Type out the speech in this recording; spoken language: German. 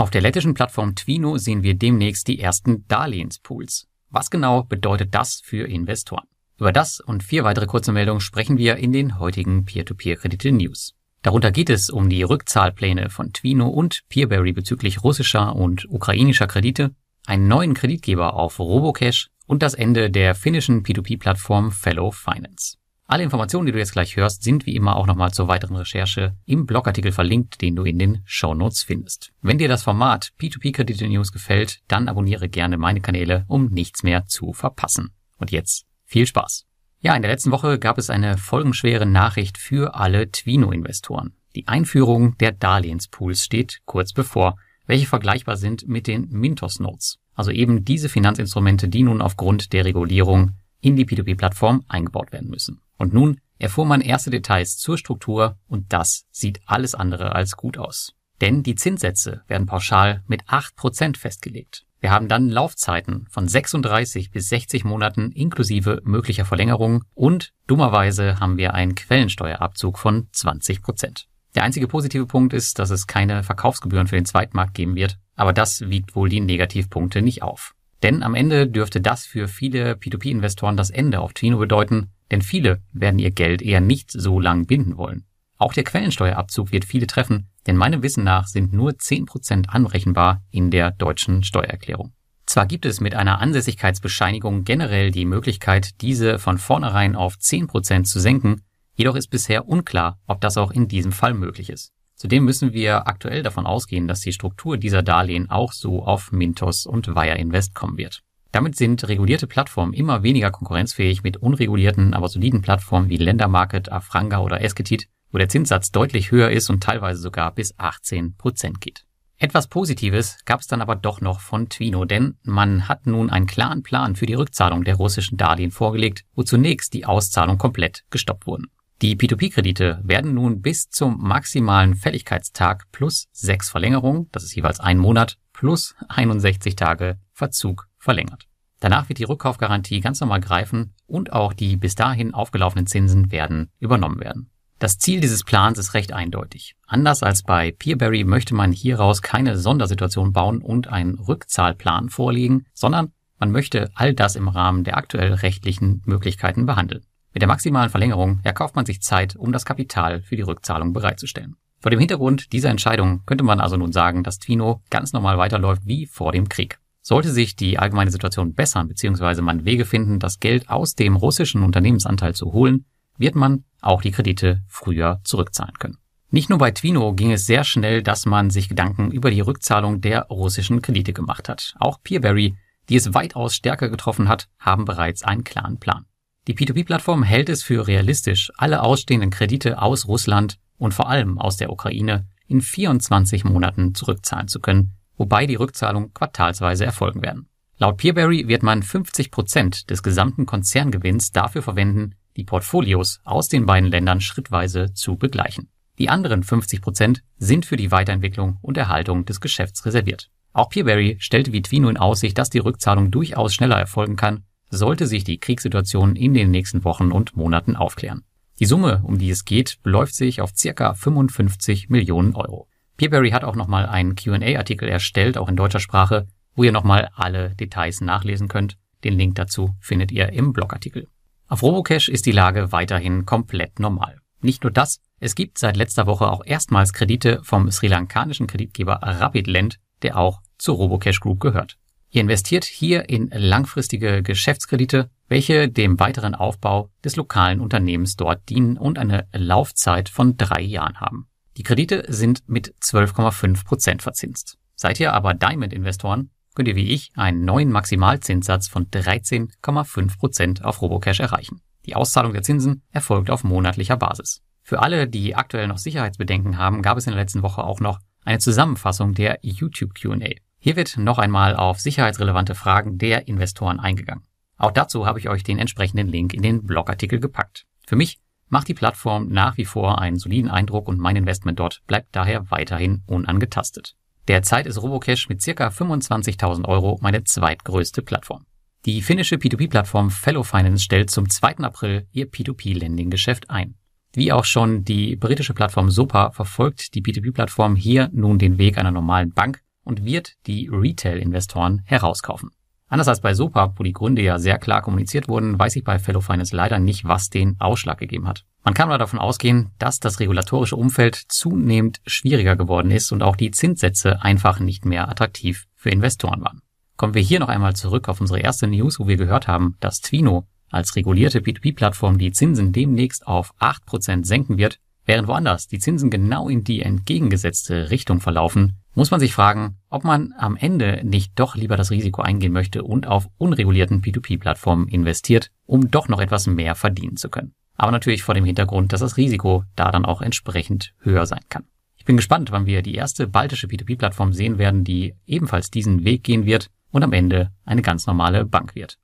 Auf der lettischen Plattform Twino sehen wir demnächst die ersten Darlehenspools. Was genau bedeutet das für Investoren? Über das und vier weitere kurze Meldungen sprechen wir in den heutigen Peer-to-Peer-Kredite-News. Darunter geht es um die Rückzahlpläne von Twino und Peerberry bezüglich russischer und ukrainischer Kredite, einen neuen Kreditgeber auf Robocash und das Ende der finnischen P2P-Plattform Fellow Finance. Alle Informationen, die du jetzt gleich hörst, sind wie immer auch nochmal zur weiteren Recherche im Blogartikel verlinkt, den du in den Show Notes findest. Wenn dir das Format P2P Kredite News gefällt, dann abonniere gerne meine Kanäle, um nichts mehr zu verpassen. Und jetzt viel Spaß! Ja, in der letzten Woche gab es eine folgenschwere Nachricht für alle Twino-Investoren. Die Einführung der Darlehenspools steht kurz bevor, welche vergleichbar sind mit den Mintos Notes. Also eben diese Finanzinstrumente, die nun aufgrund der Regulierung in die P2P-Plattform eingebaut werden müssen. Und nun erfuhr man erste Details zur Struktur und das sieht alles andere als gut aus. Denn die Zinssätze werden pauschal mit 8% festgelegt. Wir haben dann Laufzeiten von 36 bis 60 Monaten inklusive möglicher Verlängerung und dummerweise haben wir einen Quellensteuerabzug von 20% Der einzige positive Punkt ist, dass es keine Verkaufsgebühren für den Zweitmarkt geben wird, aber das wiegt wohl die Negativpunkte nicht auf. Denn am Ende dürfte das für viele P2P-Investoren das Ende auf Twino bedeuten, denn viele werden ihr Geld eher nicht so lang binden wollen. Auch der Quellensteuerabzug wird viele treffen, denn meinem Wissen nach sind nur 10% anrechenbar in der deutschen Steuererklärung. Zwar gibt es mit einer Ansässigkeitsbescheinigung generell die Möglichkeit, diese von vornherein auf 10% zu senken, jedoch ist bisher unklar, ob das auch in diesem Fall möglich ist. Zudem müssen wir aktuell davon ausgehen, dass die Struktur dieser Darlehen auch so auf Mintos und Wire Invest kommen wird. Damit sind regulierte Plattformen immer weniger konkurrenzfähig mit unregulierten, aber soliden Plattformen wie Ländermarket, Afranga oder Esketit, wo der Zinssatz deutlich höher ist und teilweise sogar bis 18 Prozent geht. Etwas Positives gab es dann aber doch noch von Twino, denn man hat nun einen klaren Plan für die Rückzahlung der russischen Darlehen vorgelegt, wo zunächst die Auszahlung komplett gestoppt wurden. Die P2P-Kredite werden nun bis zum maximalen Fälligkeitstag plus sechs Verlängerungen, das ist jeweils ein Monat, plus 61 Tage Verzug verlängert. Danach wird die Rückkaufgarantie ganz normal greifen und auch die bis dahin aufgelaufenen Zinsen werden übernommen werden. Das Ziel dieses Plans ist recht eindeutig. Anders als bei Peerberry möchte man hieraus keine Sondersituation bauen und einen Rückzahlplan vorlegen, sondern man möchte all das im Rahmen der aktuell rechtlichen Möglichkeiten behandeln. Mit der maximalen Verlängerung erkauft man sich Zeit, um das Kapital für die Rückzahlung bereitzustellen. Vor dem Hintergrund dieser Entscheidung könnte man also nun sagen, dass Twino ganz normal weiterläuft wie vor dem Krieg. Sollte sich die allgemeine Situation bessern bzw. man Wege finden, das Geld aus dem russischen Unternehmensanteil zu holen, wird man auch die Kredite früher zurückzahlen können. Nicht nur bei Twino ging es sehr schnell, dass man sich Gedanken über die Rückzahlung der russischen Kredite gemacht hat. Auch Peerberry, die es weitaus stärker getroffen hat, haben bereits einen klaren Plan. Die P2P-Plattform hält es für realistisch, alle ausstehenden Kredite aus Russland und vor allem aus der Ukraine in 24 Monaten zurückzahlen zu können, wobei die Rückzahlung quartalsweise erfolgen werden. Laut Peerberry wird man 50 Prozent des gesamten Konzerngewinns dafür verwenden, die Portfolios aus den beiden Ländern schrittweise zu begleichen. Die anderen 50 Prozent sind für die Weiterentwicklung und Erhaltung des Geschäfts reserviert. Auch Peerberry stellte wie Twino in Aussicht, dass die Rückzahlung durchaus schneller erfolgen kann sollte sich die Kriegssituation in den nächsten Wochen und Monaten aufklären. Die Summe, um die es geht, beläuft sich auf circa 55 Millionen Euro. Peerberry hat auch nochmal einen Q&A-Artikel erstellt, auch in deutscher Sprache, wo ihr nochmal alle Details nachlesen könnt. Den Link dazu findet ihr im Blogartikel. Auf Robocash ist die Lage weiterhin komplett normal. Nicht nur das, es gibt seit letzter Woche auch erstmals Kredite vom sri lankanischen Kreditgeber Rapidland, der auch zur Robocash Group gehört. Ihr investiert hier in langfristige Geschäftskredite, welche dem weiteren Aufbau des lokalen Unternehmens dort dienen und eine Laufzeit von drei Jahren haben. Die Kredite sind mit 12,5 Prozent verzinst. Seid ihr aber Diamond-Investoren, könnt ihr wie ich einen neuen Maximalzinssatz von 13,5 Prozent auf Robocash erreichen. Die Auszahlung der Zinsen erfolgt auf monatlicher Basis. Für alle, die aktuell noch Sicherheitsbedenken haben, gab es in der letzten Woche auch noch eine Zusammenfassung der YouTube Q&A. Hier wird noch einmal auf sicherheitsrelevante Fragen der Investoren eingegangen. Auch dazu habe ich euch den entsprechenden Link in den Blogartikel gepackt. Für mich macht die Plattform nach wie vor einen soliden Eindruck und mein Investment dort bleibt daher weiterhin unangetastet. Derzeit ist Robocash mit circa 25.000 Euro meine zweitgrößte Plattform. Die finnische P2P-Plattform Fellow Finance stellt zum 2. April ihr P2P-Lending-Geschäft ein. Wie auch schon die britische Plattform SOPA verfolgt die P2P-Plattform hier nun den Weg einer normalen Bank und wird die Retail-Investoren herauskaufen. Anders als bei SOPA, wo die Gründe ja sehr klar kommuniziert wurden, weiß ich bei Fellow Finance leider nicht, was den Ausschlag gegeben hat. Man kann aber davon ausgehen, dass das regulatorische Umfeld zunehmend schwieriger geworden ist und auch die Zinssätze einfach nicht mehr attraktiv für Investoren waren. Kommen wir hier noch einmal zurück auf unsere erste News, wo wir gehört haben, dass Twino als regulierte P2P-Plattform die Zinsen demnächst auf 8% senken wird, während woanders die Zinsen genau in die entgegengesetzte Richtung verlaufen, muss man sich fragen, ob man am Ende nicht doch lieber das Risiko eingehen möchte und auf unregulierten P2P-Plattformen investiert, um doch noch etwas mehr verdienen zu können. Aber natürlich vor dem Hintergrund, dass das Risiko da dann auch entsprechend höher sein kann. Ich bin gespannt, wann wir die erste baltische P2P-Plattform sehen werden, die ebenfalls diesen Weg gehen wird und am Ende eine ganz normale Bank wird.